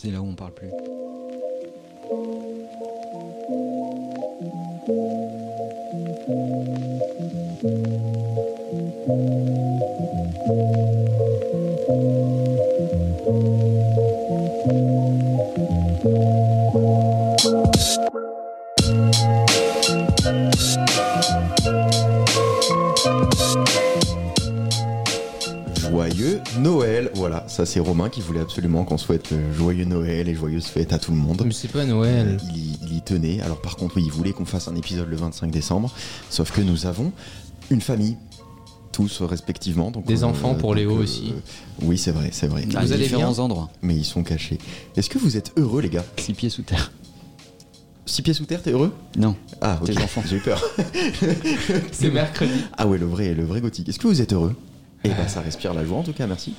C'est là où on parle plus. Ça c'est Romain qui voulait absolument qu'on souhaite euh, joyeux Noël et joyeuses fêtes à tout le monde. Mais c'est pas Noël. Il y, il y tenait. Alors par contre, oui, il voulait qu'on fasse un épisode le 25 décembre. Sauf que nous avons une famille, tous respectivement. Donc, Des enfants pour Léo euh, aussi. Oui, c'est vrai, c'est vrai. Vous allez différents bien endroits. Mais ils sont cachés. Est-ce que vous êtes heureux, les gars Six pieds sous terre. Six pieds sous terre, t'es heureux Non. Ah, ok. Tes enfants. J'ai eu peur. C'est mercredi. Ah ouais, le vrai, le vrai gothique. Est-ce que vous êtes heureux? Eh ben, ça respire la joie en tout cas, merci.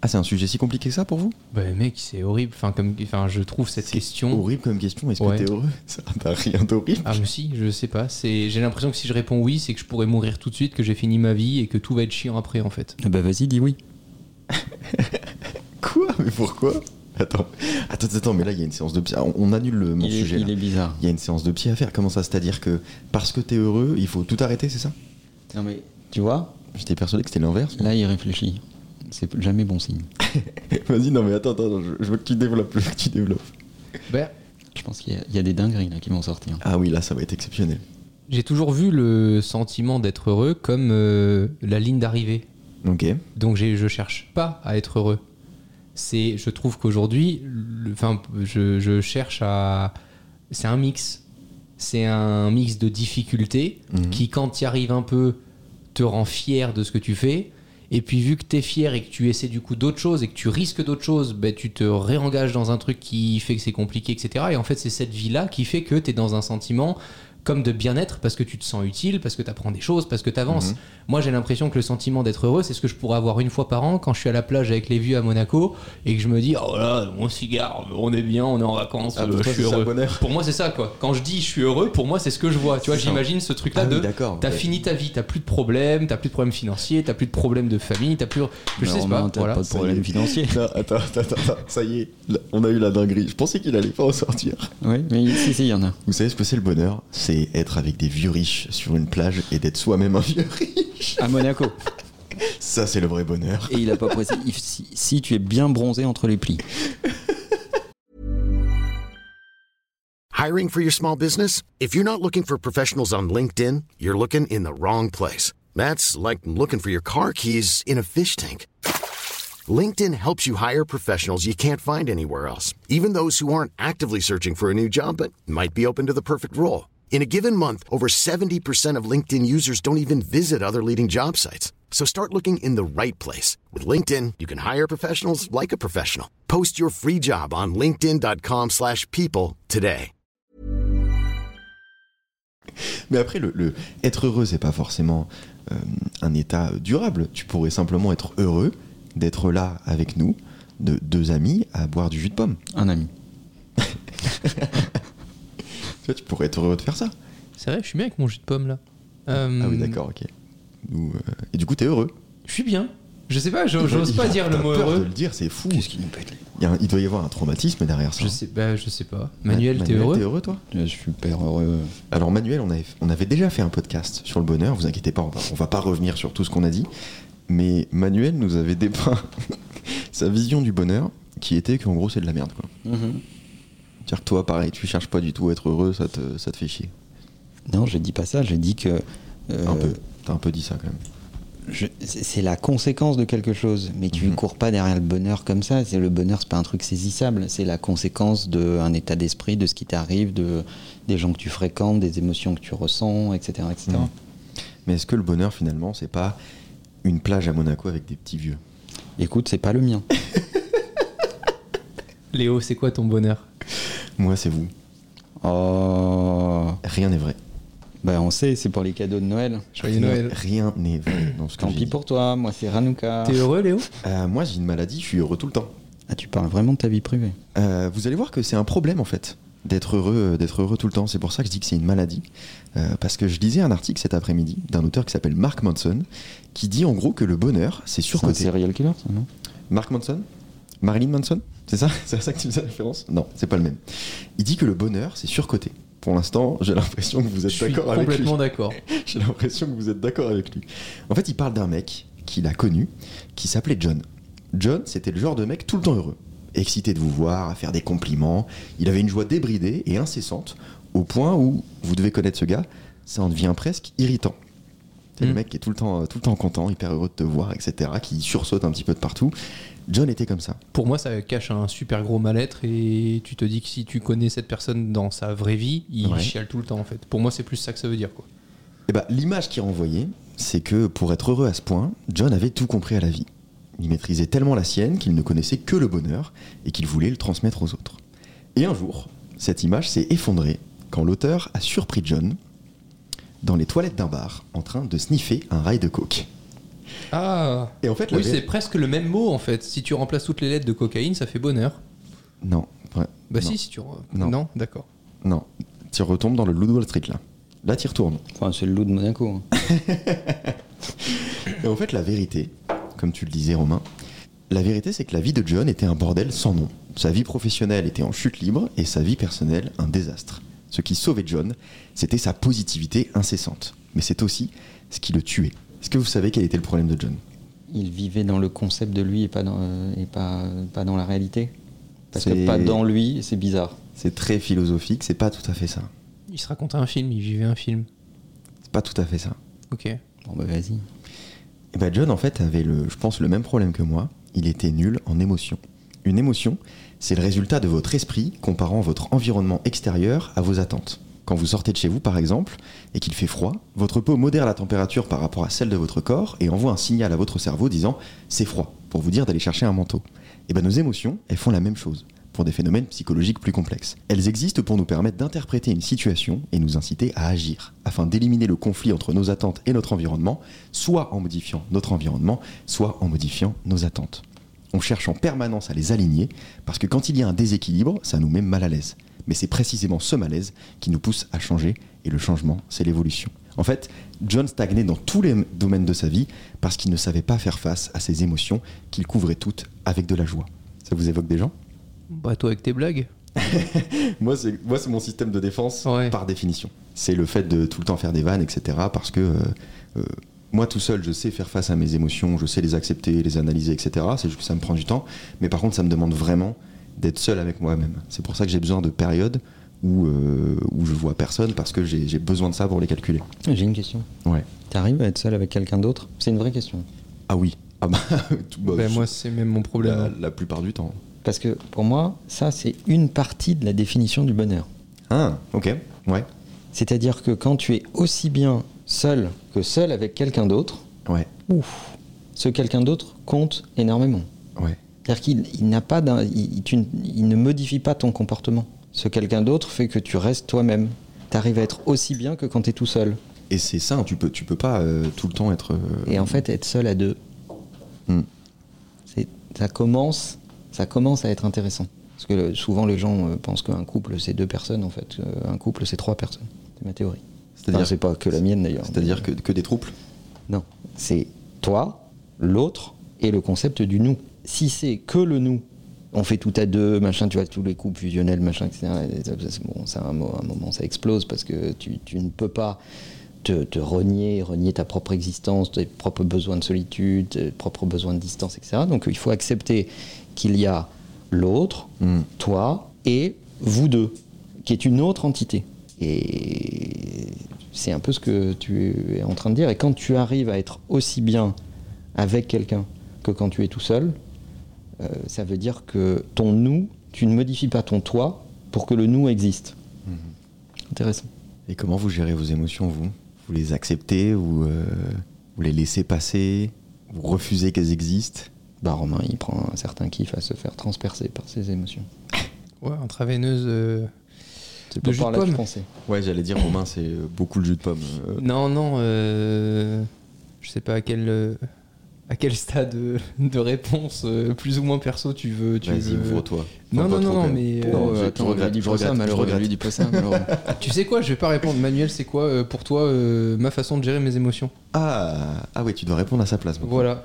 Ah, c'est un sujet si compliqué que ça pour vous? Bah mec, c'est horrible. Enfin, comme, enfin, je trouve cette question. Horrible comme question. Est-ce Ouais. que t'es heureux? Ça n'a rien d'horrible. Ah mais si, je sais pas. C'est, j'ai l'impression que si je réponds oui, c'est que je pourrais mourir tout de suite, que j'ai fini ma vie et que tout va être chiant après en fait. Ah Bah vas-y, dis oui. Quoi? Mais pourquoi? Attends, attends, attends, mais là il y a une séance de psy. On, on annule le, mon il, est, sujet. là. il est bizarre. Il y a une séance de psy à faire. Comment ça C'est-à-dire que parce que t'es heureux, il faut tout arrêter, c'est ça? Non mais tu vois, J'étais persuadé que c'était l'inverse. là il réfléchit. C'est jamais bon signe. Vas-y, non mais attends, attends, je, je veux que tu développes, je veux que tu développes. Bah, Je pense qu'il y, a- il y a des dingueries là qui vont sortir. Ah oui, là ça va être exceptionnel. j'ai toujours vu le sentiment d'être heureux comme euh, la ligne d'arrivée. Ok. Donc j'ai, je cherche pas à être heureux. C'est, je trouve qu'aujourd'hui, enfin, je, je cherche à. C'est un mix. C'est un mix de difficultés Mhm. qui, quand tu y arrives un peu, te rend fier de ce que tu fais. Et puis, vu que tu fier et que tu essaies du coup d'autres choses et que tu risques d'autres choses, ben, tu te réengages dans un truc qui fait que c'est compliqué, etc. Et en fait, c'est cette vie-là qui fait que tu es dans un sentiment comme de bien-être parce que tu te sens utile, parce que tu apprends des choses, parce que tu avances. Mhm. Moi, j'ai l'impression que le sentiment d'être heureux, c'est ce que je pourrais avoir une fois par an quand je suis à la plage avec les vieux à Monaco et que je me dis, oh là, mon cigare, on est bien, on est en vacances, Ah, euh, je suis heureux. Pour moi, c'est ça, quoi. Quand je dis je suis heureux, pour moi, c'est ce que je vois. Tu vois, j'imagine ce truc-là Ah oui, de. d'accord. T'as Ouais. fini ta vie, t'as plus de problèmes, t'as plus de problèmes financiers, t'as plus de problèmes de famille, t'as plus. Je sais pas. t'as Voilà. pas de problème financier. Non, attends, attends, attends, attends, ça y est, là, on a eu la dinguerie. Je pensais qu'il allait pas en sortir. Oui, mais si, si, il y en a. Vous savez ce que c'est le bonheur? C'est être avec des vieux riches sur une plage et d'être soi-même un vieux riche. À Monaco. Ça, c'est le vrai bonheur. Et il a pas précisé. il- Si, si tu es bien bronzé entre les plis. Hiring for your small business? If you're not looking for professionals on LinkedIn, you're looking in the wrong place. That's like looking for your car keys in a fish tank. LinkedIn helps you hire professionals you can't find anywhere else, even those who aren't actively searching for a new job but might be open to the perfect role. In a given month, over 70% of LinkedIn users don't even visit other leading job sites. So start looking in the right place. With LinkedIn, you can hire professionals like a professional. Post your free job on linkedin.com/people slash people today. Mais après, le, le- être heureux, c'est pas forcément euh, un état durable. Tu pourrais simplement être heureux d'être là avec nous, de deux amis, à boire du jus de pomme. Un ami. Tu vois, tu pourrais être heureux de faire ça. C'est vrai, je suis bien avec mon jus de pomme là. Euh, Ah oui, d'accord, ok. Nous, euh, Et du coup, t'es heureux. Je suis bien. Je sais pas, j'o- j'ose Il pas a- dire le t'as mot peur de heureux. le dire, c'est fou. Qu'est-ce qui nous pète les- Il, y a un- il doit y avoir un traumatisme derrière ça. Je sais, bah, je sais pas. Manuel, Ma- t'es heureux T'es heureux, toi Je suis super heureux. Alors Manuel, on avait, on avait déjà fait un podcast sur le bonheur, vous inquiétez pas, on va, on va pas revenir sur tout ce qu'on a dit, mais Manuel nous avait dépeint sa vision du bonheur, qui était qu'en gros c'est de la merde. quoi. C'est-à-dire que toi, pareil, tu cherches pas du tout à être heureux, ça te, ça te fait chier. Non, j'ai dit pas ça. J'ai dit que. euh, Un peu. T'as un peu dit ça quand même. je- c'est la conséquence de quelque chose, mais tu Mhm. cours pas derrière le bonheur comme ça. C'est le bonheur, c'est pas un truc saisissable. C'est la conséquence d'un état d'esprit, de ce qui t'arrive, de des gens que tu fréquentes, des émotions que tu ressens, etc., etc. Mhm. Mais est-ce que le bonheur finalement, c'est pas une plage à Monaco avec des petits vieux? Écoute, c'est pas le mien. Léo, c'est quoi ton bonheur? Moi, c'est vous. Oh, Rien n'est vrai. bah on sait, c'est pour les cadeaux de Noël. Joyeux rien, Noël. rien n'est vrai dans ce que Tant j'ai pis dit. pour toi. Moi, c'est Hanouka. T'es heureux, Léo? Euh, moi, j'ai une maladie, je suis heureux tout le temps. Ah, tu parles vraiment de ta vie privée. Euh, vous allez voir que c'est un problème en fait d'être heureux, euh, d'être heureux tout le temps. C'est pour ça que je dis que c'est une maladie. Euh, parce que je lisais un article cet après-midi d'un auteur qui s'appelle Mark Manson, qui dit en gros que le bonheur, c'est C'est un surcoté. serial killer, ça, non? Mark Manson? Marilyn Manson? C'est ça C'est à ça que tu faisais référence? Non, c'est pas le même. Il dit que le bonheur, c'est surcoté. Pour l'instant, j'ai l'impression que vous êtes d'accord avec lui. complètement d'accord. J'ai l'impression que vous êtes d'accord avec lui. En fait, il parle d'un mec qu'il a connu, qui s'appelait John. John, c'était le genre de mec tout le temps heureux, excité de vous voir, à faire des compliments. Il avait une joie débridée et incessante, au point où, vous devez connaître ce gars, ça en devient presque irritant. C'est le Mm. mec qui est tout le, temps, tout le temps content, hyper heureux de te voir, etc., qui sursaute un petit peu de partout. John était comme ça. Pour moi, ça cache un super gros mal-être et tu te dis que si tu connais cette personne dans sa vraie vie, il Ouais. chiale tout le temps en fait. Pour moi, c'est plus ça que ça veut dire quoi. Eh ben, l'image qu'il renvoyait, c'est que pour être heureux à ce point, John avait tout compris à la vie. Il maîtrisait tellement la sienne qu'il ne connaissait que le bonheur et qu'il voulait le transmettre aux autres. Et un jour, cette image s'est effondrée quand l'auteur a surpris John dans les toilettes d'un bar en train de sniffer un rail de coke. Ah Et en fait, Oui, c'est presque le même mot en fait. Si tu remplaces toutes les lettres de cocaïne, ça fait bonheur. Non, ouais, Bah non, si, si tu. re- Non. Non, d'accord. non. Tu retombes dans le Loup de Wall Street là. Là, tu retournes. Enfin, c'est le loup de Monaco. hein. Et en fait, la vérité, comme tu le disais, Romain, la vérité, c'est que la vie de John était un bordel sans nom. Sa vie professionnelle était en chute libre et sa vie personnelle un désastre. Ce qui sauvait John, c'était sa positivité incessante. Mais c'est aussi ce qui le tuait. Est-ce que vous savez quel était le problème de John? Il vivait dans le concept de lui et pas dans, euh, et pas, pas dans la réalité. Parce que pas dans lui, c'est bizarre. C'est très philosophique, c'est pas tout à fait ça. Il se racontait un film, il vivait un film. C'est pas tout à fait ça. Ok. Bon, bah vas-y. Et ben John, en fait, avait, le, je pense, le même problème que moi. Il était nul en émotion. Une émotion, c'est le résultat de votre esprit comparant votre environnement extérieur à vos attentes. Quand vous sortez de chez vous, par exemple, et qu'il fait froid, votre peau modère la température par rapport à celle de votre corps et envoie un signal à votre cerveau disant c'est froid, pour vous dire d'aller chercher un manteau. Et ben nos émotions, elles font la même chose, pour des phénomènes psychologiques plus complexes. Elles existent pour nous permettre d'interpréter une situation et nous inciter à agir, afin d'éliminer le conflit entre nos attentes et notre environnement, soit en modifiant notre environnement, soit en modifiant nos attentes. On cherche en permanence à les aligner, parce que quand il y a un déséquilibre, ça nous met mal à l'aise. Mais c'est précisément ce malaise qui nous pousse à changer, et le changement, c'est l'évolution. En fait, John stagnait dans tous les domaines de sa vie parce qu'il ne savait pas faire face à ses émotions qu'il couvrait toutes avec de la joie. Ça vous évoque des gens? Bah toi avec tes blagues. Moi, c'est moi, c'est mon système de défense Ouais. par définition. C'est le fait de tout le temps faire des vannes, etc. Parce que euh, euh, moi, tout seul, je sais faire face à mes émotions, je sais les accepter, les analyser, etc. C'est juste que ça me prend du temps. Mais par contre, ça me demande vraiment d'être seul avec moi-même. C'est pour ça que j'ai besoin de périodes où, euh, où je vois personne parce que j'ai besoin de ça pour les calculer. J'ai une question. Ouais. T'arrives à être seul avec quelqu'un d'autre? C'est une vraie question. Ah oui. Ah bah, tout- bah, Bah, je- moi, c'est même mon problème. la, hein. la plupart du temps. Parce que pour moi, ça, c'est une partie de la définition du bonheur. Ah, ok. Ouais. C'est-à-dire que quand tu es aussi bien seul que seul avec quelqu'un d'autre, Ouais. ouf, ce quelqu'un d'autre compte énormément. Ouais. C'est-à-dire qu'il il n'a pas il, tu ne- il ne modifie pas ton comportement. Ce quelqu'un d'autre fait que tu restes toi-même. Tu arrives à être aussi bien que quand tu es tout seul. Et c'est ça, tu peux, tu peux pas euh, tout le temps être. euh, Et en fait, être seul à deux, hmm. c'est- ça commence, ça commence à être intéressant. Parce que souvent les gens euh, pensent qu'un couple c'est deux personnes en fait. Un couple c'est trois personnes. C'est ma théorie. C'est-à-dire- Enfin, c'est pas que la mienne d'ailleurs. C'est-à-dire que, que des troubles Non, c'est toi, l'autre et le concept du nous. Si c'est que le nous, on fait tout à deux, machin, tu vois, tous les couples fusionnels, machin, etc. bon, ça, à un moment, ça explose parce que tu, tu ne peux pas te, te renier, renier ta propre existence, tes propres besoins de solitude, tes propres besoins de distance, etc. Donc il faut accepter qu'il y a l'autre, Hmm. toi et vous deux, qui est une autre entité. Et c'est un peu ce que tu es en train de dire. Et quand tu arrives à être aussi bien avec quelqu'un que quand tu es tout seul, ça veut dire que ton nous, tu ne modifies pas ton toi pour que le nous existe. Intéressant. Et comment vous gérez vos émotions, vous? Vous les acceptez ou euh, vous les laissez passer Vous refusez qu'elles existent? Bah Romain, il prend un certain kiff à se faire transpercer par ses émotions. Ouais, intraveineuse. euh, C'est De pas jus par de là que je pomme. pensais. Ouais, j'allais dire, Romain, c'est euh, beaucoup le jus de pomme. euh. Non, non. euh, Je sais pas à quel. Euh, À quel stade euh, de réponse, euh, plus ou moins perso, tu veux. Tu Vas-y, veux- ouvre-toi. Non, non, non, non, mais. euh, Non, je- attends, je regrette, lui dis je pas ça, regrette, je malheureux, regrette. lui dis pas ça, malheureux. Tu sais quoi, je vais pas répondre. Manuel, c'est quoi euh, pour toi euh, ma façon de gérer mes émotions? Ah, ah oui, tu dois répondre à sa place. maintenant. Voilà.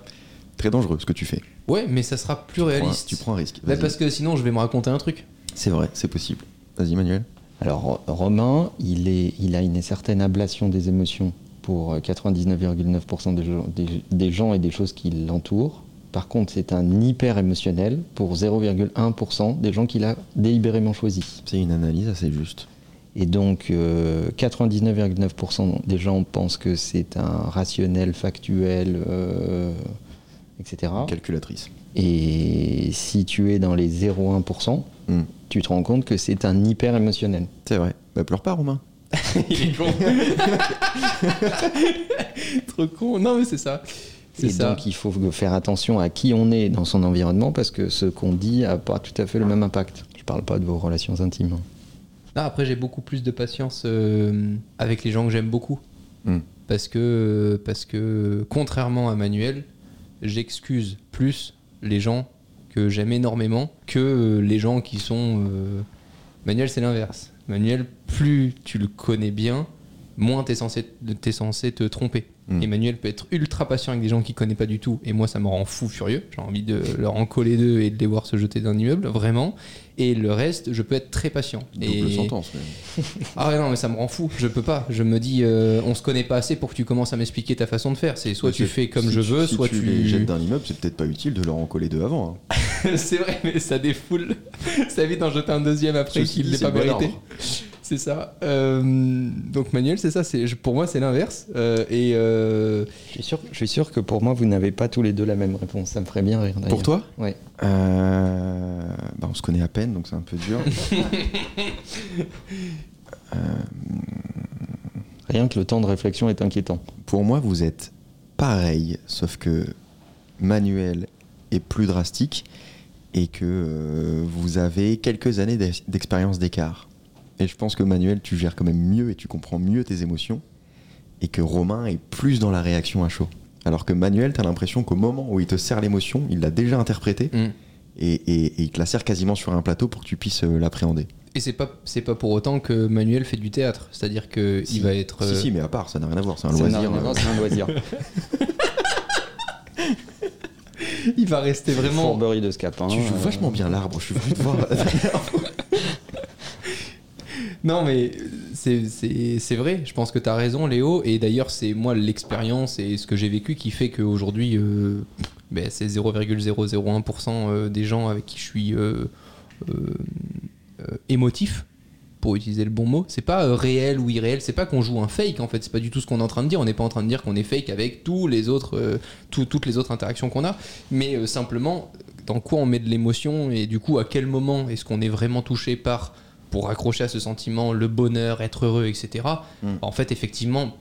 très dangereux ce que tu fais. Ouais, mais ça sera plus Tu prends un- réaliste. Tu prends un risque. Bah, parce que sinon, je vais me raconter un truc. C'est vrai, c'est possible. Vas-y, Manuel. Alors, Ro- Romain, il, est, il a une certaine ablation des émotions pour euh, 99,9% des, gens- des- des gens et des choses qui l'entourent. Par contre, c'est un hyper émotionnel pour 0,1% des gens qu'il a délibérément choisis. C'est une analyse assez juste. Et donc, euh, 99,9% des gens pensent que c'est un rationnel, factuel, euh, etc. Calculatrice. Et si tu es dans les 0,1%, Hmm. tu te rends compte que c'est un hyper émotionnel. C'est vrai. Bah, pleure pas, Romain. Il est con. Trop con. Non, mais c'est ça. C'est Et ça. donc, il faut faire attention à qui on est dans son environnement parce que ce qu'on dit n'a pas tout à fait le même impact. Je parle pas de vos relations intimes. Non, après, j'ai beaucoup plus de patience euh, avec les gens que j'aime beaucoup. Hmm. Parce que, parce que, contrairement à Manuel, j'excuse plus les gens que j'aime énormément que euh, les gens qui sont. euh, Manuel, c'est l'inverse. Manuel, plus tu le connais bien, moins t'es censé, t'es censé te tromper. Mm. Emmanuel peut être ultra patient avec des gens qu'il connaît pas du tout, et moi ça me rend fou furieux. J'ai envie de leur en coller deux et de les voir se jeter d'un immeuble, vraiment. Et le reste, je peux être très patient. Double et... sentence. mais- Ah ouais, non, mais ça me rend fou. Je peux pas. Je me dis, euh, on se connaît pas assez pour que tu commences à m'expliquer ta façon de faire. C'est soit Mais tu fais comme si je tu- veux, si soit tu tu. les jettes d'un immeuble, c'est peut-être pas utile de leur en coller deux avant. hein. c'est vrai, mais ça défoule. ça évite d'en jeter un deuxième après qu'il l'ait pas mérité. C'est ça. Euh, donc Manuel, c'est ça. C'est pour moi, c'est l'inverse. Euh, et euh, Je suis, sûr, je suis sûr que pour moi, vous n'avez pas tous les deux la même réponse. Ça me ferait bien rire. d'ailleurs. Pour toi? Ouais. Euh, On se connaît à peine, donc c'est un peu dur. Rien que le temps de réflexion est inquiétant. Pour moi, vous êtes pareil, sauf que Manuel est plus drastique et que euh, vous avez quelques années d'ex- d'expérience d'écart. Et je pense que Manuel, tu gères quand même mieux et tu comprends mieux tes émotions et que Romain est plus dans la réaction à chaud. Alors que Manuel, tu as l'impression qu'au moment où il te sert l'émotion, il l'a déjà interprétée hmm. Et, et- et il te la sert quasiment sur un plateau pour que tu puisses euh, l'appréhender. et c'est pas c'est pas pour autant que Manuel fait du théâtre. C'est-à-dire que Si. il va être. Si, euh, si, mais à part, ça n'a rien à voir, c'est un Ça n'a loisir. rien à voir, euh, C'est un loisir. il va rester vraiment. Fourberie de scapin. Tu joues euh, vachement bien l'arbre, je suis venu te voir. Non, mais c'est- vrai, je pense que tu as raison, Léo. Et d'ailleurs, c'est moi l'expérience et ce que j'ai vécu qui fait qu'aujourd'hui, euh, ben, c'est 0,001% euh, des gens avec qui je suis euh, euh, émotif, pour utiliser le bon mot. C'est pas réel ou irréel, c'est pas qu'on joue un fake en fait, c'est pas du tout ce qu'on est en train de dire. On n'est pas en train de dire qu'on est fake avec tous les autres, tout- toutes les autres interactions qu'on a, mais simplement dans quoi on met de l'émotion et du coup à quel moment est-ce qu'on est vraiment touché par pour accrocher à ce sentiment le bonheur, être heureux, etc. Mm. En fait, effectivement,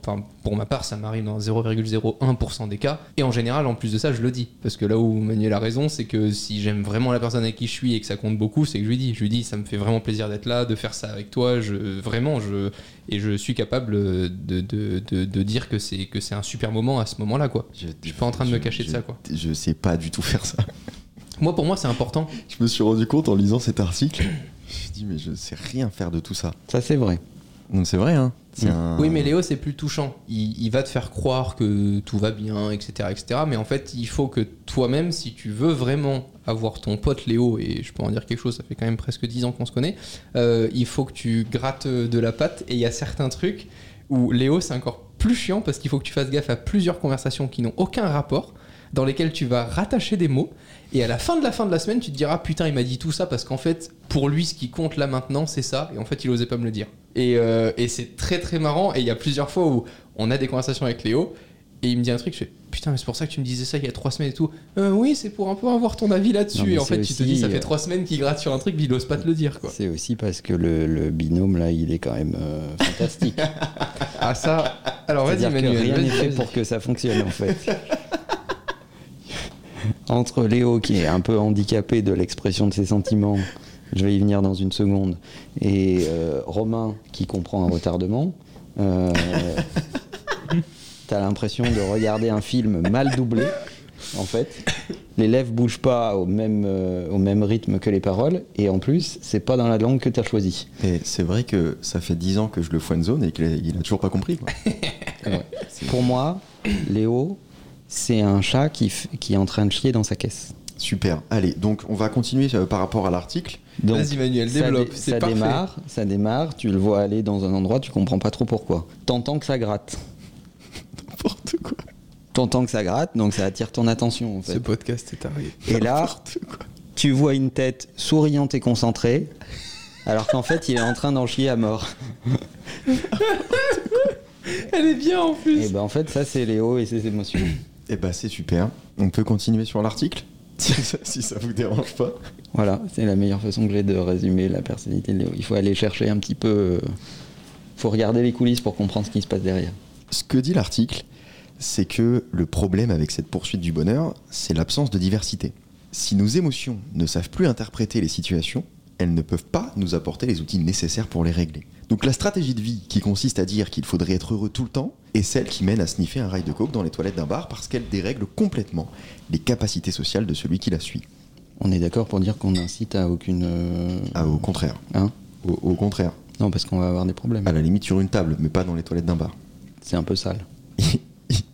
pour ma part, ça m'arrive dans 0,01% des cas. Et en général, en plus de ça, je le dis. Parce que là où Manuel a raison, c'est que si j'aime vraiment la personne avec qui je suis et que ça compte beaucoup, c'est que je lui dis. Je lui dis, ça me fait vraiment plaisir d'être là, de faire ça avec toi. Je, vraiment, je, et je suis capable de, de, de, de dire que c'est, que c'est un super moment à ce moment-là, quoi. Je suis pas en train de me cacher de ça, quoi. Je sais pas du tout faire ça. Moi, pour moi, c'est important. Je me suis rendu compte en lisant cet article. Je me dit, mais je sais rien faire de tout ça. Ça, c'est vrai. Donc c'est vrai, hein. Mm. un- Oui, mais Léo, c'est plus touchant. Il, il va te faire croire que tout va bien, etc., etc. Mais en fait, il faut que toi-même, si tu veux vraiment avoir ton pote Léo, et je peux en dire quelque chose, ça fait quand même presque 10 ans qu'on se connaît, euh, il faut que tu grattes de la patte. Et il y a certains trucs où Léo, c'est encore plus chiant parce qu'il faut que tu fasses gaffe à plusieurs conversations qui n'ont aucun rapport, dans lesquelles tu vas rattacher des mots. Et à la fin de la fin de la semaine, tu te diras putain, il m'a dit tout ça parce qu'en fait, pour lui, ce qui compte là maintenant, c'est ça. Et en fait, il osait pas me le dire. Et, euh, et c'est très très marrant. Et il y a plusieurs fois où on a des conversations avec Léo. Et il me dit un truc, je fais putain, mais c'est pour ça que tu me disais ça il y a trois semaines et tout. Euh, oui, c'est pour un peu avoir ton avis là-dessus. Et en fait, tu te dis, ça euh, fait trois semaines qu'il gratte sur un truc, mais il ose pas te le dire. C'est aussi parce que le, le binôme, là, il est quand même euh, fantastique. Ah, ça. Alors vas-y, Manuel. rien n'est fait pour que ça fonctionne, en fait. Entre Léo, qui est un peu handicapé de l'expression de ses sentiments, je vais y venir dans une seconde, et euh, Romain, qui comprend un retardement, euh, t'as l'impression de regarder un film mal doublé, en fait. Les lèvres bougent pas au même, euh, au même rythme que les paroles, et en plus, c'est pas dans la langue que t'as choisi. Et c'est vrai que ça fait 10 ans que je le zone et qu'il a, il a toujours pas compris. Quoi. Ouais. Pour moi, Léo, c'est un chat qui, f- qui est en train de chier dans sa caisse. Super. Allez, donc on va continuer euh, par rapport à l'article. Donc, Vas-y, Manuel, ça développe, dé- ça parfait. démarre, ça démarre, tu le vois aller dans un endroit, tu comprends pas trop pourquoi. T'entends que ça gratte. N'importe quoi. T'entends que ça gratte, donc ça attire ton attention en Ce fait. podcast est arrivé. Et là, quoi. tu vois une tête souriante et concentrée, alors qu'en fait, il est en train d'en chier à mort. Elle est bien en plus. Et ben en fait, ça c'est Léo et ses émotions. Eh ben c'est super. On peut continuer sur l'article si, ça, vous dérange pas. Voilà, c'est la meilleure façon que j'ai de résumer la personnalité de Léo. Il faut aller chercher un petit peu. euh, faut regarder les coulisses pour comprendre ce qui se passe derrière. Ce que dit l'article, c'est que le problème avec cette poursuite du bonheur, c'est l'absence de diversité. Si nos émotions ne savent plus interpréter les situations, elles ne peuvent pas nous apporter les outils nécessaires pour les régler. Donc la stratégie de vie qui consiste à dire qu'il faudrait être heureux tout le temps est celle qui mène à sniffer un rail de coke dans les toilettes d'un bar parce qu'elle dérègle complètement les capacités sociales de celui qui la suit. On est d'accord pour dire qu'on incite à aucune. euh, Ah, au contraire. Hein Au, au contraire. Non, parce qu'on va avoir des problèmes. À la limite sur une table, mais pas dans les toilettes d'un bar. C'est un peu sale.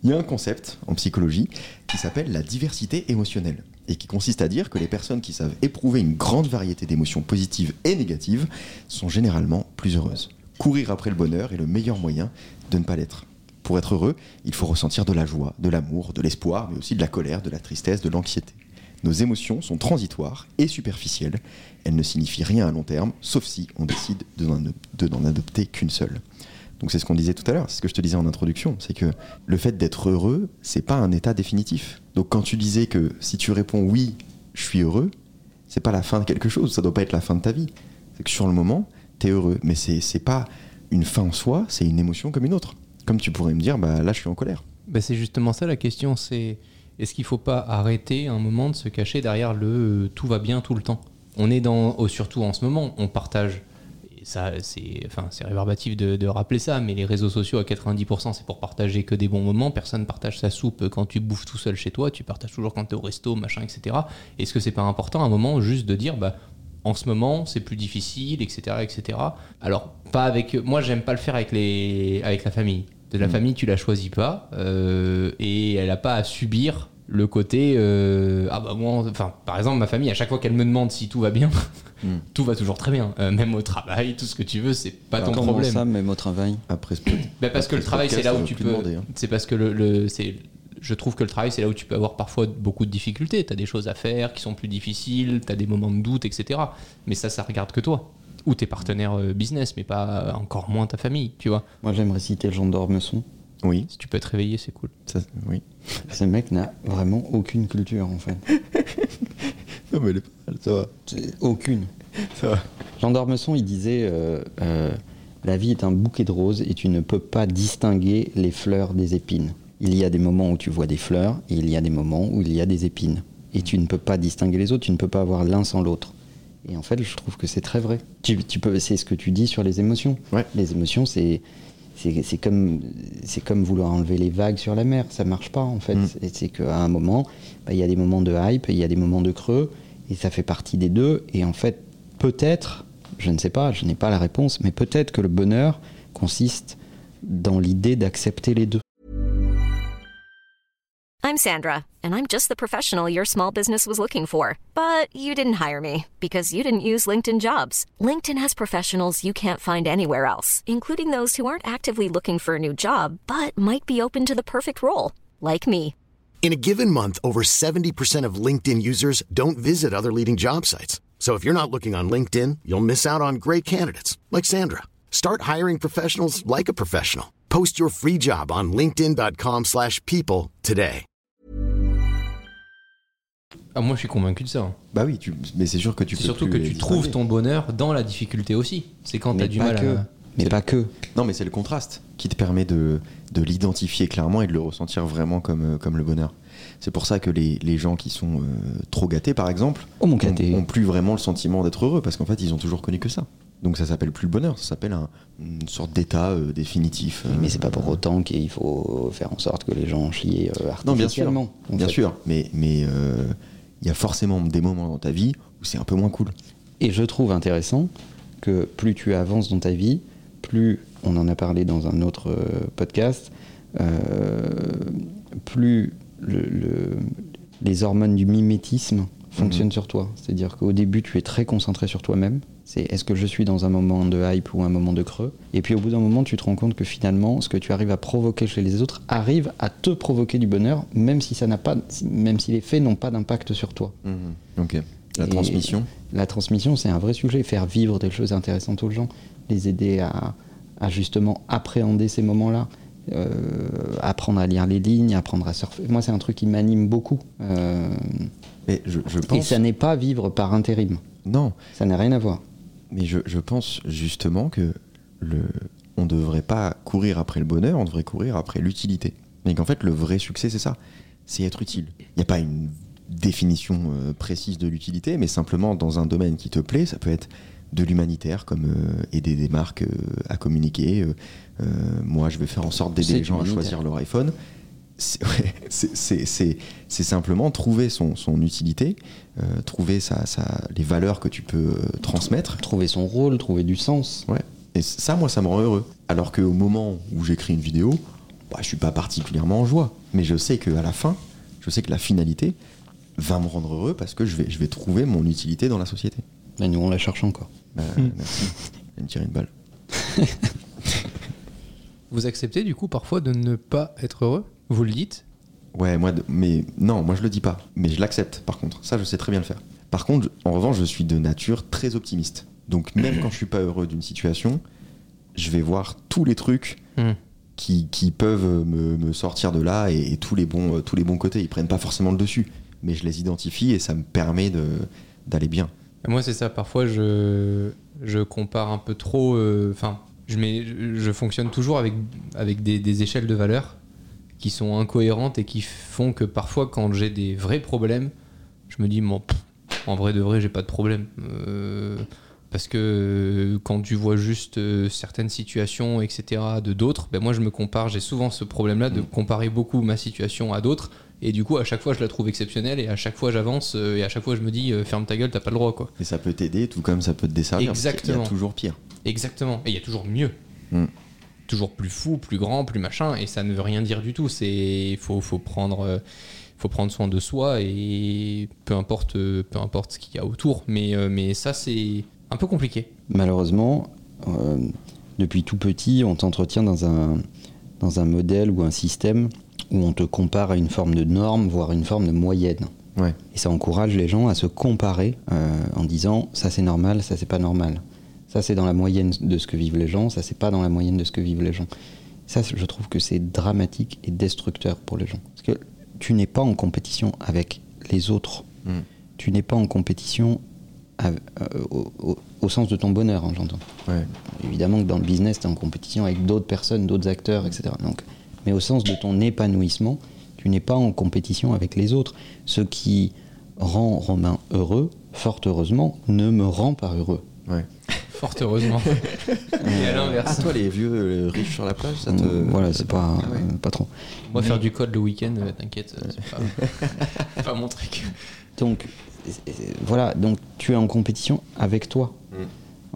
Il y a un concept en psychologie qui s'appelle la diversité émotionnelle et qui consiste à dire que les personnes qui savent éprouver une grande variété d'émotions positives et négatives sont généralement plus heureuses. Courir après le bonheur est le meilleur moyen de ne pas l'être. Pour être heureux, il faut ressentir de la joie, de l'amour, de l'espoir, mais aussi de la colère, de la tristesse, de l'anxiété. Nos émotions sont transitoires et superficielles. Elles ne signifient rien à long terme, sauf si on décide de n'en adopter qu'une seule. Donc c'est ce qu'on disait tout à l'heure, c'est ce que je te disais en introduction, c'est que le fait d'être heureux, c'est pas un état définitif. Donc quand tu disais que si tu réponds oui, je suis heureux, c'est pas la fin de quelque chose, ça doit pas être la fin de ta vie. C'est que sur le moment, t'es heureux, mais c'est pas une fin en soi, c'est une émotion comme une autre. Comme tu pourrais me dire, bah là je suis en colère. Bah, c'est justement ça la question, c'est est-ce qu'il faut pas arrêter un moment de se cacher derrière le euh, tout va bien tout le temps? On est dans, surtout en ce moment, on partage, ça c'est enfin, réverbatif de, de rappeler ça, mais les réseaux sociaux à 90% c'est pour partager que des bons moments, personne partage sa soupe quand tu bouffes tout seul chez toi, tu partages toujours quand tu es au resto, machin, etc. Est-ce que c'est pas important à un moment juste de dire, bah en ce moment, c'est plus difficile, etc., etc. Alors, pas avec. Moi, j'aime pas le faire avec les, avec la famille. De la Mm. famille, tu la choisis pas, euh, et elle a pas à subir le côté. euh, ah bah moi, enfin, par exemple, ma famille, à chaque fois qu'elle me demande si tout va bien, Mm. tout va toujours très bien. Euh, même au travail, tout ce que tu veux, c'est pas ton Comment problème. ça, même au travail Après ce podcast, Bah, parce que le travail, c'est là où tu peux. hein. C'est parce que le, le- c'est. Je trouve que le travail, c'est là où tu peux avoir parfois beaucoup de difficultés. Tu as des choses à faire qui sont plus difficiles, tu as des moments de doute, etc. Mais ça, ça regarde que toi. Ou tes partenaires euh, business, mais pas euh, encore moins ta famille, tu vois. Moi, j'aimerais citer le genre d'Ormesson. oui, Si tu peux te réveiller, c'est cool. ça, oui. Ce mec n'a vraiment aucune culture, en fait. Mais elle est pas mal, ça va. Aucune. Ça va. Jean d'Ormesson, il disait euh, euh, La vie est un bouquet de roses et tu ne peux pas distinguer les fleurs des épines. Il y a des moments où tu vois des fleurs et il y a des moments où il y a des épines. Et tu ne peux pas distinguer les autres, tu ne peux pas avoir l'un sans l'autre. Et en fait, je trouve que c'est très vrai. Tu, tu peux, c'est ce que tu dis sur les émotions. Ouais. Les émotions, c'est c'est comme c'est comme vouloir enlever les vagues sur la mer. Ça marche pas en fait. Mm. C'est qu'à un moment, bah, il y a des moments de hype, il y a des moments de creux, et ça fait partie des deux. Et en fait, peut-être, je ne sais pas, je n'ai pas la réponse, mais peut-être que le bonheur consiste dans l'idée d'accepter les deux. I'm Sandra, and I'm just the professional your small business was looking for. But you didn't hire me because you didn't use LinkedIn jobs. LinkedIn has professionals you can't find anywhere else, including those who aren't actively looking for a new job but might be open to the perfect role, like me. In a given month, over 70% of LinkedIn users don't visit other leading job sites. So if you're not looking on LinkedIn, you'll miss out on great candidates like Sandra. Start hiring professionals like a professional. Post your free job on linkedin.com/people slash people today. Ah, moi, je suis convaincu de ça. hein. Bah oui, tu, mais c'est sûr que tu peux surtout que tu trouves ton bonheur dans la difficulté aussi. C'est quand tu as du mal que. à. Mais pas que. Non, mais c'est le contraste qui te permet de, de l'identifier clairement et de le ressentir vraiment comme, euh, comme le bonheur. C'est pour ça que les, les gens qui sont euh, trop gâtés, par exemple, Oh mon ont, plus vraiment le sentiment d'être heureux parce qu'en fait, ils ont toujours connu que ça. Donc ça s'appelle plus le bonheur, ça s'appelle un- une sorte d'état euh, définitif. Euh, mais c'est pas pour autant qu'il faut faire en sorte que les gens chient euh, Non, bien sûr. artificiellement. en Bien fait. sûr, mais mais il y a forcément des moments dans ta vie où c'est un peu moins cool. Et je trouve intéressant que plus tu avances dans ta vie, plus, on en a parlé dans un autre euh, podcast, euh, plus le- le- les hormones du mimétisme fonctionnent sur toi. C'est-à-dire qu'au début, tu es très concentré sur toi-même. C'est est-ce que je suis dans un moment de hype ou un moment de creux? Et puis au bout d'un moment, tu te rends compte que finalement, ce que tu arrives à provoquer chez les autres arrive à te provoquer du bonheur, même si ça n'a pas, même si les faits n'ont pas d'impact sur toi. Mhm. Ok. La Et- transmission. La transmission, c'est un vrai sujet. Faire vivre des choses intéressantes aux gens, les aider à, à justement appréhender ces moments-là, euh, apprendre à lire les lignes, apprendre à surfer. Moi, c'est un truc qui m'anime beaucoup. Euh, Mais je, je et ça n'est pas vivre par intérim. Non, Ça n'a rien à voir. mais je, je pense justement que le, on ne devrait pas courir après le bonheur, on devrait courir après l'utilité. Et qu'en fait, le vrai succès, c'est ça c'est être utile. Il n'y a pas une définition euh, précise de l'utilité, mais simplement dans un domaine qui te plaît, ça peut être de l'humanitaire, comme euh, aider des marques euh, à communiquer. euh, moi, je vais faire en sorte d'aider les gens à choisir leur iPhone. C'est ouais, simplement trouver son, son utilité, trouver sa, sa- les valeurs que tu peux transmettre. Trouver son rôle, trouver du sens. Ouais. Et ça, moi, ça me rend heureux. Alors qu'au moment où j'écris une vidéo, bah, je suis pas particulièrement en joie. Mais je sais qu'à la fin, je sais que la finalité va me rendre heureux parce que je vais, je vais trouver mon utilité dans la société. Mais nous, on la cherche encore. Bah, Merci. Elle me tirer une balle. Vous acceptez du coup parfois de ne pas être heureux? Vous le dites? Ouais, moi, mais non, moi je le dis pas. Mais je l'accepte, par contre. Ça, je sais très bien le faire. Par contre, en revanche, je suis de nature très optimiste. Donc, même quand je suis pas heureux d'une situation, je vais voir tous les trucs Hmm. qui, qui peuvent me, me sortir de là et, et tous, les bons, tous les bons côtés. Ils prennent pas forcément le dessus, mais je les identifie et ça me permet de- d'aller bien. Moi, c'est ça. Parfois, je, je compare un peu trop. euh, Enfin, je, mets- je fonctionne toujours avec, avec des, échelles de valeurs qui sont incohérentes et qui font que parfois, quand j'ai des vrais problèmes, je me dis, bon, en vrai de vrai, j'ai pas de problème. Euh, parce que euh, quand tu vois juste certaines situations, etc., de d'autres, ben moi, je me compare. J'ai souvent ce problème-là de comparer beaucoup ma situation à d'autres. Et du coup, à chaque fois, je la trouve exceptionnelle et à chaque fois, j'avance euh, et à chaque fois, je me dis, euh, ferme ta gueule, t'as pas le droit, quoi. Et ça peut t'aider, tout comme ça peut te desservir. parce qu'il y Exactement. a toujours pire. Exactement. Et il y a toujours mieux. Mm. Toujours plus fou, plus grand, plus machin. Et ça ne veut rien dire du tout. C'est faut, faut prendre euh, faut prendre soin de soi et peu importe peu importe ce qu'il y a autour. Mais mais ça c'est un peu compliqué. Malheureusement, euh, depuis tout petit, on t'entretient dans un, dans un modèle ou un système où on te compare à une forme de norme, voire une forme de moyenne. Ouais. Et ça encourage les gens à se comparer euh, en disant ça c'est normal, ça c'est pas normal. Ça c'est dans la moyenne de ce que vivent les gens, ça c'est pas dans la moyenne de ce que vivent les gens. Ça je trouve que c'est dramatique et destructeur pour les gens. Parce que tu n'es pas en compétition avec les autres. Mm. Tu n'es pas en compétition euh, au, au- au sens de ton bonheur, hein, j'entends. Ouais. Évidemment que dans le business, tu es en compétition avec d'autres personnes, d'autres acteurs, etc. Donc, mais au sens de ton épanouissement, tu n'es pas en compétition avec les autres. Ce qui rend Romain heureux, fort heureusement, ne me rend pas heureux. Ouais. Fort heureusement. Et à Ah, l'inverse. toi, les vieux euh, riches sur la plage, ça te. voilà, c'est pas, Ah ouais. pas trop. Moi faire du code le week-end, euh, t'inquiète, euh, c'est pas, pas mon truc. Donc, voilà, donc tu es en compétition avec toi. Mm.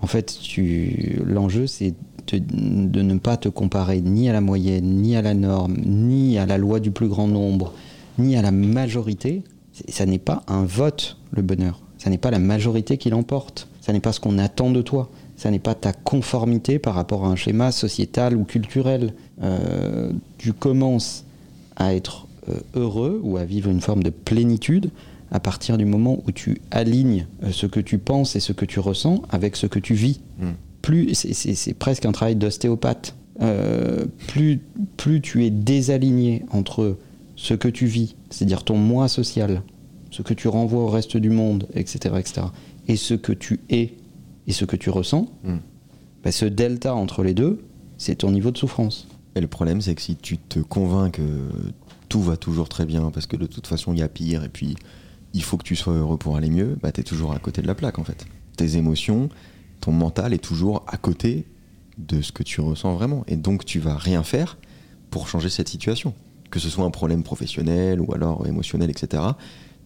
En fait, tu, l'enjeu, c'est de, ne pas te comparer ni à la moyenne, ni à la norme, ni à la loi du plus grand nombre, ni à la majorité. Ça n'est pas un vote, le bonheur. Ça n'est pas la majorité qui l'emporte. Ça n'est pas ce qu'on attend de toi. Ça n'est pas ta conformité par rapport à un schéma sociétal ou culturel. Euh, tu commences à être euh, heureux ou à vivre une forme de plénitude à partir du moment où tu alignes euh, ce que tu penses et ce que tu ressens avec ce que tu vis. Mm. Plus c'est- presque un travail d'ostéopathe. Euh, plus, plus tu es désaligné entre ce que tu vis, c'est-à-dire ton moi social, ce que tu renvoies au reste du monde, etc., etc., et ce que tu es et ce que tu ressens, Mm. bah, ce delta entre les deux, c'est ton niveau de souffrance. Et le problème, c'est que si tu te convaincs que tout va toujours très bien, parce que de toute façon, il y a pire, et puis il faut que tu sois heureux pour aller mieux, bah, tu es toujours à côté de la plaque, en fait. Tes émotions, ton mental est toujours à côté de ce que tu ressens vraiment. Et donc, tu vas rien faire pour changer cette situation. Que ce soit un problème professionnel ou alors émotionnel, etc.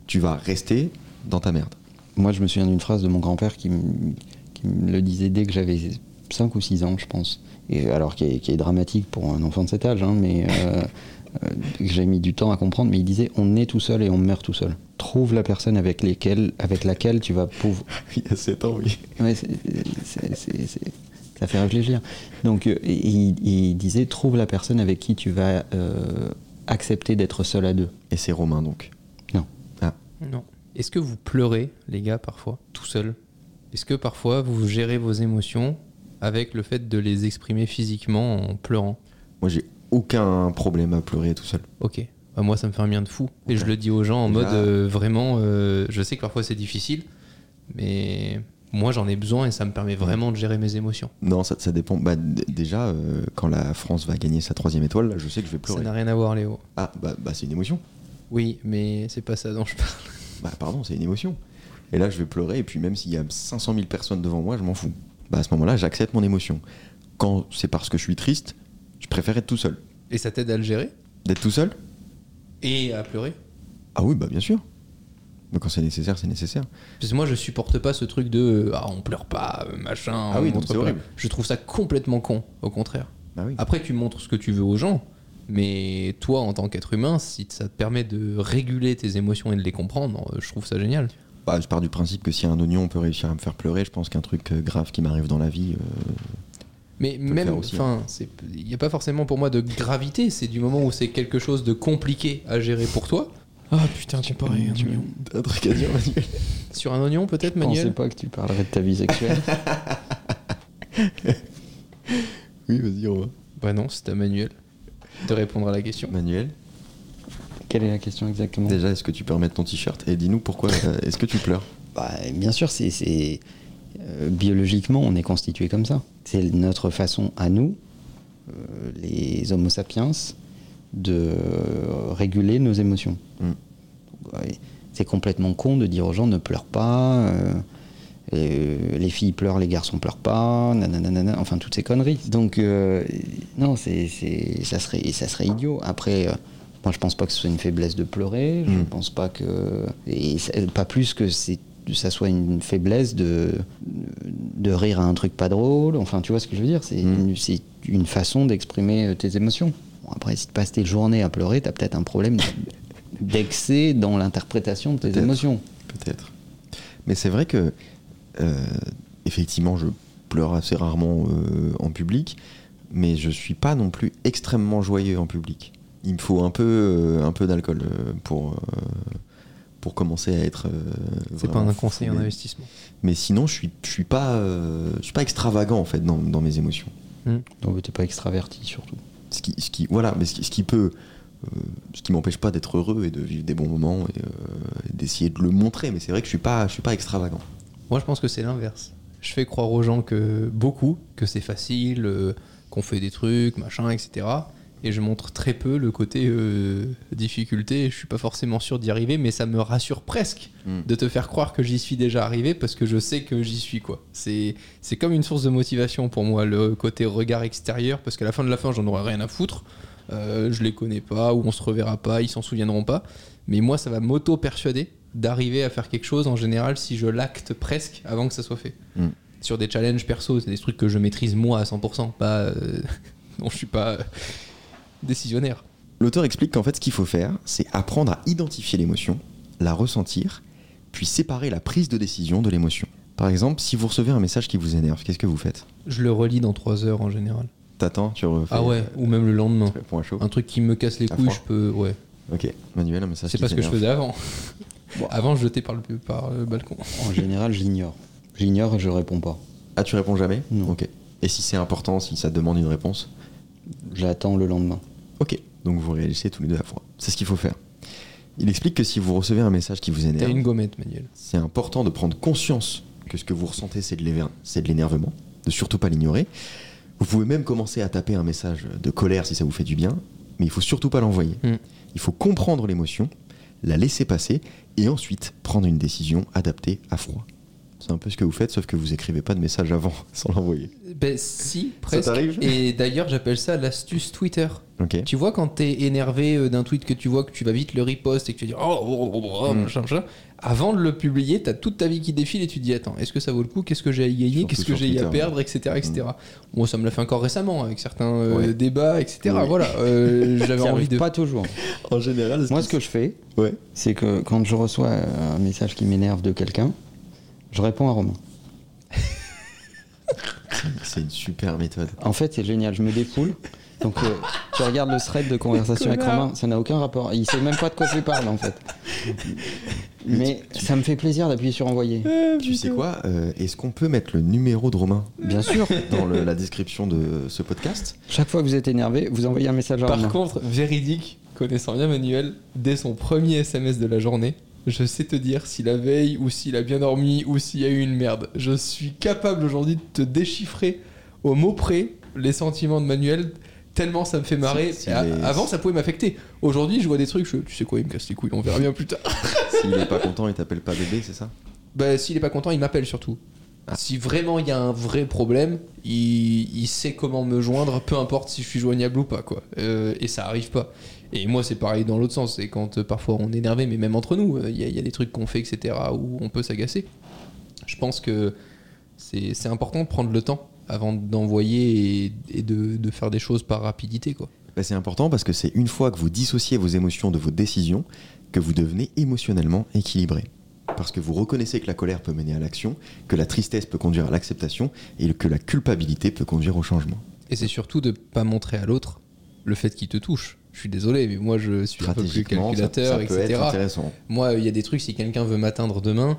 Tu vas rester dans ta merde. Moi, je me souviens d'une phrase de mon grand-père qui, me- le disait dès que j'avais 5 ou 6 ans, je pense. Et alors, qui est, dramatique pour un enfant de cet âge, hein, mais euh, que j'ai mis du temps à comprendre. Mais il disait on naît tout seul et on meurt tout seul. Trouve la personne avec, lesquelles, avec laquelle tu vas pouvoir. Il y a 7 ans, oui. Ouais, c'est- ça fait réfléchir. Donc, euh, il, il disait trouve la personne avec qui tu vas euh, accepter d'être seul à deux. Et c'est Romain, donc. Non. Ah, Non. Est-ce que vous pleurez, les gars, parfois, tout seul? Est-ce que parfois vous gérez vos émotions avec le fait de les exprimer physiquement en pleurant? Moi, j'ai aucun problème à pleurer tout seul. Ok. Bah, moi, ça me fait un bien de fou. Et je le dis aux gens en mode euh, vraiment, euh, je sais que parfois c'est difficile, mais moi j'en ai besoin et ça me permet vraiment de gérer mes émotions. Non, ça, ça dépend. Bah, déjà, euh, quand la France va gagner sa troisième étoile, là, je sais que je vais Ça pleurer. n'a rien à voir, Léo. Ah, bah, bah c'est une émotion. Oui, mais c'est pas ça dont je parle. Bah, pardon, c'est une émotion. Et là, je vais pleurer, et puis même s'il y a 500 000 personnes devant moi, je m'en fous. Bah, à ce moment-là, j'accepte mon émotion. Quand c'est parce que je suis triste, je préfère être tout seul. Et ça t'aide à le gérer D'être tout seul Et à pleurer Ah oui, bah bien sûr. Mais quand c'est nécessaire, c'est nécessaire. Parce que moi je supporte pas ce truc de ah, on pleure pas, euh, machin. Ah oui, c'est horrible. Je trouve ça complètement con, au contraire. Bah oui. Après, tu montres ce que tu veux aux gens, mais toi, en tant qu'être humain, si ça te permet de réguler tes émotions et de les comprendre, euh, je trouve ça génial. Bah, je pars du principe que si un oignon peut réussir à me faire pleurer, je pense qu'un truc euh, grave qui m'arrive dans la vie. euh, Mais même, aussi, enfin, il n'y a pas forcément pour moi de gravité, c'est du moment où c'est quelque chose de compliqué à gérer pour toi. Ah putain, comparé un oignon. Un truc à dire, Manuel Sur un oignon, peut-être, Je pensais Manuel pas que tu parlerais de ta vie sexuelle. Oui, vas-y, on va. Bah non, c'est à Manuel de répondre à la question. Manuel, Quelle est la question exactement? Déjà, est-ce que tu peux remettre ton t-shirt? Et dis-nous pourquoi euh, est-ce que tu pleures? Bah, Bien sûr, c'est- euh, biologiquement, on est constitué comme ça. C'est notre façon à nous, euh, les Homo sapiens, de réguler nos émotions. Mm. C'est complètement con de dire aux gens ne pleure pas. euh, les filles pleurent, les garçons pleurent pas, nanana, enfin toutes ces conneries. Donc non, c'est, ça serait, ça serait idiot. Après, moi je pense pas que ce soit une faiblesse de pleurer. Je Mm. pense pas que et pas plus que c'est ça soit une faiblesse de, de rire à un truc pas drôle. Enfin, tu vois ce que je veux dire? C'est Mm. une, façon d'exprimer euh, tes émotions. Bon, après, si tu passes tes journées à pleurer, tu as peut-être un problème d'excès dans l'interprétation de tes émotions. Peut-être. Mais c'est vrai que, euh, effectivement, je pleure assez rarement euh, en public, mais je suis pas non plus extrêmement joyeux en public. Il me faut un peu, euh, un peu d'alcool pour, pour commencer à être. euh, C'est pas un conseil fou, en mais- investissement. Mais sinon, je suis, je suis pas, euh, je suis pas extravagant en fait dans, dans mes émotions. Donc, tu pas extraverti surtout. Ce qui, ce qui, voilà, mais ce qui, ce qui peut, euh, ce qui m'empêche pas d'être heureux et de vivre des bons moments et, euh, et d'essayer de le montrer. Mais c'est vrai que je suis pas, je suis pas extravagant. Moi, je pense que c'est l'inverse. Je fais croire aux gens que beaucoup, que c'est facile, euh, qu'on fait des trucs, machin, etc. Et je montre très peu le côté euh, difficulté. Je suis pas forcément sûr d'y arriver, mais ça me rassure presque Mm. de te faire croire que j'y suis déjà arrivé parce que je sais que j'y suis quoi. C'est c'est comme une source de motivation pour moi le côté regard extérieur parce qu'à la fin de la fin j'en aurai rien à foutre. Euh, je les connais pas ou on se reverra pas, ils s'en souviendront pas. Mais moi ça va m'auto persuader d'arriver à faire quelque chose en général si je l'acte presque avant que ça soit fait. Mm. Sur des challenges perso, c'est des trucs que je maîtrise moi à 100%, pas euh, dont je suis pas euh, décisionnaire. L'auteur explique qu'en fait, ce qu'il faut faire, c'est apprendre à identifier l'émotion, la ressentir, puis séparer la prise de décision de l'émotion. Par exemple, si vous recevez un message qui vous énerve, qu'est-ce que vous faites? Je le relis dans 3 heures en général. T'attends, tu refais. Ah ouais, ou même le lendemain. À chaud. Un truc qui me casse les À couilles, froid. je peux. Ouais. Ok, Manuel, un message C'est qui pas ce que je faisais avant. Avant, je jetais par le, par le balcon. En général, j'ignore. J'ignore et je réponds pas. Ah, tu réponds jamais? Non. Ok. Et si c'est important, si ça demande une réponse? J'attends le lendemain. Ok. Donc vous réagissez tous les deux à fois. C'est ce qu'il faut faire. Il explique que si vous recevez un message qui vous T'as énerve, une gommette, Manuel. c'est important de prendre conscience que ce que vous ressentez, c'est de l'éver- c'est de l'énervement, de surtout pas l'ignorer. Vous pouvez même commencer à taper un message de colère si ça vous fait du bien, mais il faut surtout pas l'envoyer. Mm. Il faut comprendre l'émotion, la laisser passer, et ensuite prendre une décision adaptée à froid. C'est un peu ce que vous faites, sauf que vous écrivez pas de message avant sans l'envoyer. Ben si, presque. t'arrive? Et d'ailleurs, j'appelle ça l'astuce Twitter. Tu vois, quand t'es énervé euh, d'un tweet que tu vois que tu vas vite le repost et que tu dis oh, oh, oh, oh, Mm. machin, machin, avant de le publier, t'as toute ta vie qui défile et tu te dis attends, est-ce que ça vaut le coup? Qu'est-ce que j'ai à y gagner Qu'est-ce que j'ai à Mm. perdre? Etc. etc. Moi, ça me l'a fait encore récemment avec certains euh, Ouais. débats, etc. Oui. Voilà, euh, j'avais envie de. Pas toujours. En général, Moi, ce que je fais, Ouais. c'est que quand je reçois un message qui m'énerve de quelqu'un, je réponds à Romain. C'est une super méthode. En fait, c'est génial, je me défoule. Donc, euh, tu regardes le thread de conversation avec. Romain, ça n'a aucun rapport. Il sait même pas de quoi tu parles, en fait. Mais ça me fait plaisir d'appuyer sur envoyer. Tu sais quoi euh, Est-ce qu'on peut mettre le numéro de Romain Bien sûr, dans le- la description de ce podcast? Chaque fois que vous êtes énervé, vous envoyez un message à Par Romain. contre, véridique, connaissant bien Manuel, dès son premier SMS de la journée, je sais te dire si la veille ou s'il a bien dormi ou s'il y a eu une merde. Je suis capable aujourd'hui de te déchiffrer au mot près les sentiments de Manuel. Tellement ça me fait marrer. Si- si Et a- les- Avant, ça pouvait m'affecter. Aujourd'hui, je vois des trucs, je, tu sais quoi, il me casse les couilles, on verra bien plus tard. S'il est pas content, il t'appelle pas bébé, c'est ça? Bah, s'il est pas content, il m'appelle surtout. Si vraiment il y a un vrai problème, il, il sait comment me joindre, peu importe si je suis joignable ou pas, quoi. Euh, et ça arrive pas. Et moi, c'est pareil dans l'autre sens. C'est quand euh, parfois on est énervé, mais même entre nous, euh, il y, a- il y a des trucs qu'on fait, etc., où on peut s'agacer. Je pense que c'est important de prendre le temps avant d'envoyer et, et de, de faire des choses par rapidité, quoi. Bah, C'est important parce que c'est une fois que vous dissociez vos émotions de vos décisions que vous devenez émotionnellement équilibré. Parce que vous reconnaissez que la colère peut mener à l'action, que la tristesse peut conduire à l'acceptation et que la culpabilité peut conduire au changement. Et c'est surtout de pas montrer à l'autre le fait qu'il te touche. Je suis désolé, mais moi je suis un peu plus ça, calculateur, ça peut etc. être intéressant. Moi, il y a des trucs, si quelqu'un veut m'atteindre demain,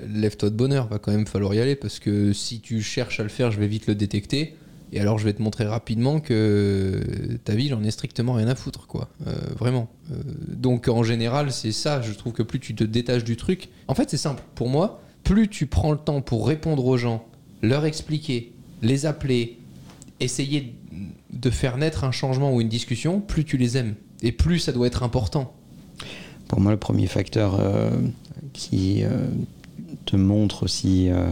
lève-toi de bonheur, va quand même falloir y aller parce que si tu cherches à le faire, je vais vite le détecter. Et alors, je vais te montrer rapidement que ta vie, j'en ai strictement rien à foutre, quoi. Euh, vraiment. Euh, donc, en général, c'est ça. Je trouve que plus tu te détaches du truc. En fait, c'est simple. Pour moi, plus tu prends le temps pour répondre aux gens, leur expliquer, les appeler, essayer de faire naître un changement ou une discussion, plus tu les aimes. Et plus ça doit être important. Pour moi, le premier facteur euh, qui te montre si euh,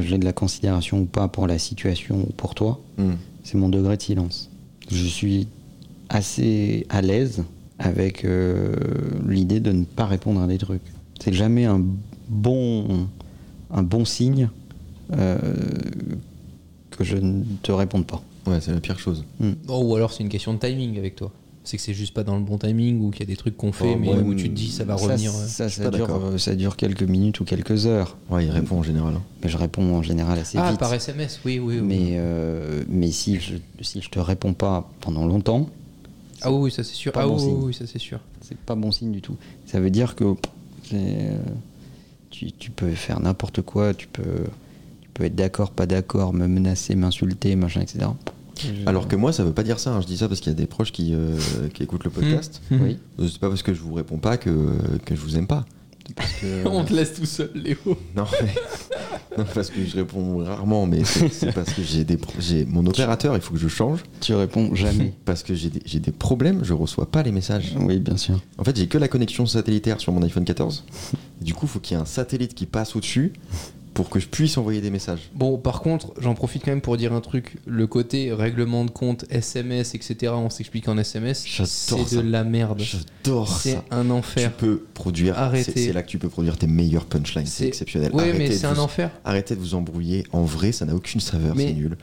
j'ai de la considération ou pas pour la situation ou pour toi, Hmm. c'est mon degré de silence. Je suis assez à l'aise avec euh, l'idée de ne pas répondre à des trucs. C'est jamais un bon, un bon signe euh, que je ne te réponde pas. Ouais, c'est la pire chose. Oh, ou alors c'est une question de timing avec toi. C'est que c'est juste pas dans le bon timing ou qu'il y a des trucs qu'on fait, Oh, mais ouais, où tu te dis ça va Ça, revenir. euh. Ça, ça dure, euh, ça dure quelques minutes ou quelques heures. Ouais, il répond en général. hein. Mais je réponds en général assez Ah, vite. par SMS, oui, oui. oui. Mais, euh, mais si, je, si je te réponds pas pendant longtemps, ah oui, ça c'est sûr. pas Ah bon oui, ça c'est sûr. c'est pas bon signe du tout. Ça veut dire que euh, tu, tu peux faire n'importe quoi, tu peux, tu peux être d'accord, pas d'accord, me menacer, m'insulter, machin, etc. Alors que moi, ça veut pas dire ça. hein. Je dis ça parce qu'il y a des proches qui, euh, qui écoutent le podcast. Oui, Euh, C'est pas parce que je vous réponds pas que, que je vous aime pas. parce que- On te laisse tout seul, Léo. Non, mais- non, parce que je réponds rarement, mais c'est parce que j'ai des, pro- j'ai mon opérateur, il faut que je change tu réponds jamais. parce que j'ai des, des problèmes, je reçois pas les messages. oui, bien sûr. En fait, j'ai que la connexion satellitaire sur mon iPhone 14. Et du coup, il faut qu'il y ait un satellite qui passe au-dessus pour que je puisse envoyer des messages. Bon, par contre, j'en profite quand même pour dire un truc. Le côté règlement de compte, SMS, etc., on s'explique en SMS, J'adore c'est de la merde. J'adore C'est ça. un Tu enfer. peux produire. Arrêtez. C'est c'est là que tu peux produire tes meilleurs punchlines. C'est C'est- exceptionnel. Oui, Arrêtez mais de c'est un vous- enfer. Arrêtez de vous embrouiller. En vrai, ça n'a aucune saveur, c'est nul.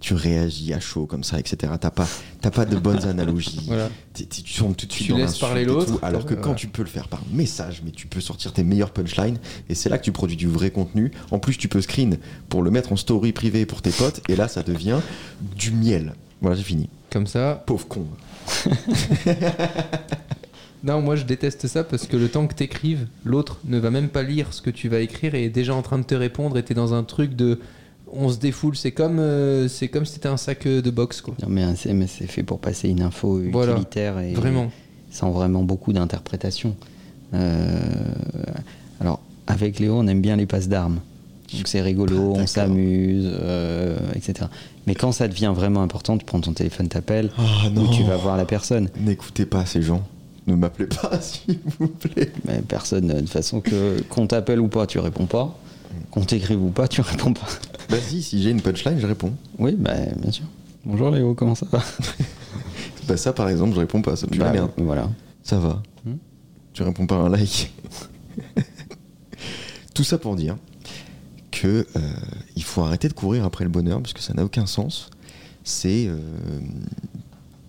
Tu réagis à chaud comme ça, etc. T'as pas, t'as pas de bonnes analogies. Voilà. Tu tombes tout de suite Tu dans laisses parler l'autre, Alors que quand ouais. tu peux le faire par message, mais tu peux sortir tes meilleurs punchlines, et c'est là que tu produis du vrai contenu. En plus, tu peux screen pour le mettre en story privée pour tes potes, et là, ça devient du miel. Voilà, j'ai fini. Comme ça, Pauvre con. Non, moi je déteste ça parce que le temps que t'écrives, l'autre ne va même pas lire ce que tu vas écrire et est déjà en train de te répondre et t'es dans un truc de on se défoule. C'est comme euh, c'est comme si c'était un sac euh, de boxe quoi. Non, mais c'est fait pour passer une info Voilà. utilitaire et Vraiment. sans vraiment beaucoup d'interprétation. Euh, alors, avec Léo, on aime bien les passes d'armes. Donc c'est rigolo, on D'accord. s'amuse, euh, etc. Mais quand ça devient vraiment important, tu prends ton téléphone, t'appelles, Ah ou non. tu vas voir la personne. N'écoutez pas ces gens. Ne m'appelez pas, s'il vous plaît. Mais personne, de façon que qu'on t'appelle ou pas, tu réponds pas. Qu'on t'écrive ou pas, tu réponds pas. Vas-y, si j'ai une punchline, je réponds. Oui, bah, bien sûr. Bonjour Léo, comment ça va? Bah ça par exemple, je réponds pas, ça la Bah, merde. Voilà. Ça va. Hmm? Tu réponds pas à un like. Tout ça pour dire que euh, il faut arrêter de courir après le bonheur parce que ça n'a aucun sens. C'est euh,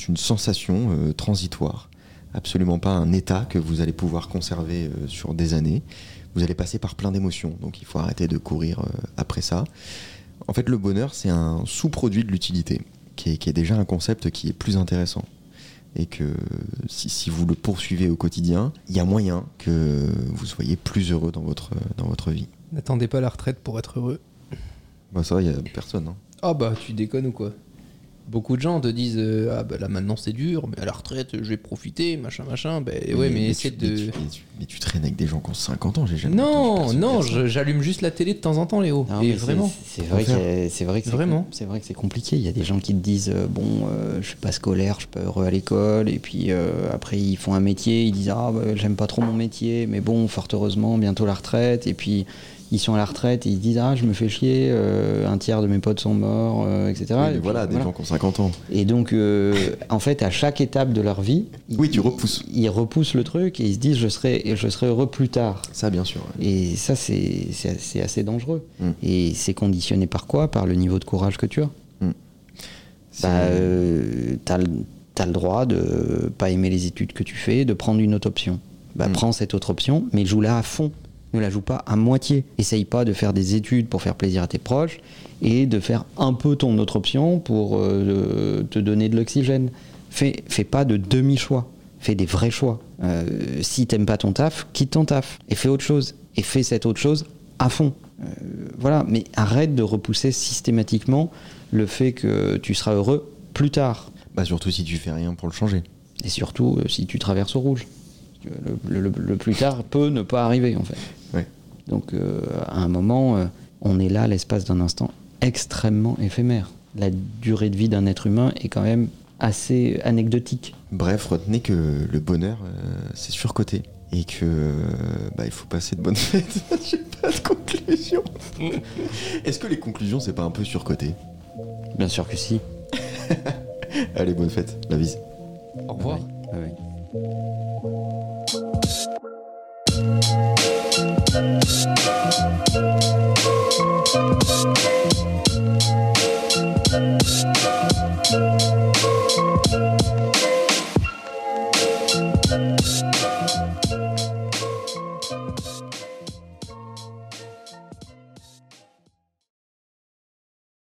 une sensation euh, transitoire, absolument pas un état que vous allez pouvoir conserver sur des années. Vous allez passer par plein d'émotions, donc il faut arrêter de courir euh, après ça. En fait, le bonheur, c'est un sous-produit de l'utilité, qui est, qui est déjà un concept qui est plus intéressant et que si, si vous le poursuivez au quotidien, il y a moyen que vous soyez plus heureux dans votre, dans votre vie. N'attendez pas la retraite pour être heureux. Bah ça, il y a personne. hein. Ah bah tu déconnes ou quoi? Beaucoup de gens te disent euh, ah bah là maintenant c'est dur, mais à la retraite je vais profiter, machin machin. Ben ouais, mais, essaie tu, de. mais tu, mais tu- mais tu traînes avec des gens qui ont 50 ans, j'ai jamais Non, non, j'allume juste la télé de temps en temps, Léo. Non, Et vraiment. C'est vrai, c'est que c'est Vraiment. com- c'est vrai que c'est compliqué. Il y a des gens qui te disent euh, bon, euh, je suis pas scolaire, je suis pas heureux à l'école, et puis euh, après ils font un métier, ils disent ah bah, j'aime pas trop mon métier, mais bon, fort heureusement bientôt la retraite, et puis ils sont à la retraite et ils se disent ah je me fais chier, euh, un tiers de mes potes sont morts, euh, etc. Oui, mais Et puis, voilà, des gens qui ont 50 ans. Et donc, euh, en fait, à chaque étape de leur vie, Oui, ils- tu repousses. Ils repoussent le truc et ils se disent je serai, je serai heureux plus tard. Ça, bien sûr. ouais. Et ça, c'est c'est- assez dangereux. Mm. Et c'est conditionné par quoi? Par le niveau de courage que tu as. C'est- Bah, euh, t'as le t'as le droit de pas aimer les études que tu fais, de prendre une autre option. Bah, Mm. prends cette autre option, mais joue-la à fond. Ne la joue pas à moitié. Essaye pas de faire des études pour faire plaisir à tes proches et de faire un peu ton autre option pour euh, te donner de l'oxygène. Fais, fais pas de demi-choix. Fais des vrais choix. Euh, si t'aimes pas ton taf, quitte ton taf et fais autre chose. Et fais cette autre chose à fond. Euh, voilà, mais arrête de repousser systématiquement le fait que tu seras heureux plus tard. Bah, surtout si tu fais rien pour le changer. Et surtout euh, si tu traverses au rouge. Le, le- le plus tard peut ne pas arriver en fait. Ouais. Donc euh, à un moment, euh, on est là l'espace d'un instant extrêmement éphémère. La durée de vie d'un être humain est quand même assez anecdotique. Bref, retenez que le bonheur, euh, c'est surcoté. Et que bah, il faut passer de bonnes fêtes. J'ai pas de conclusion. Est-ce que les conclusions, c'est pas un peu surcoté? Bien sûr que si. Allez, bonne fête, la bise. Au revoir. Ouais, ouais. Thank you.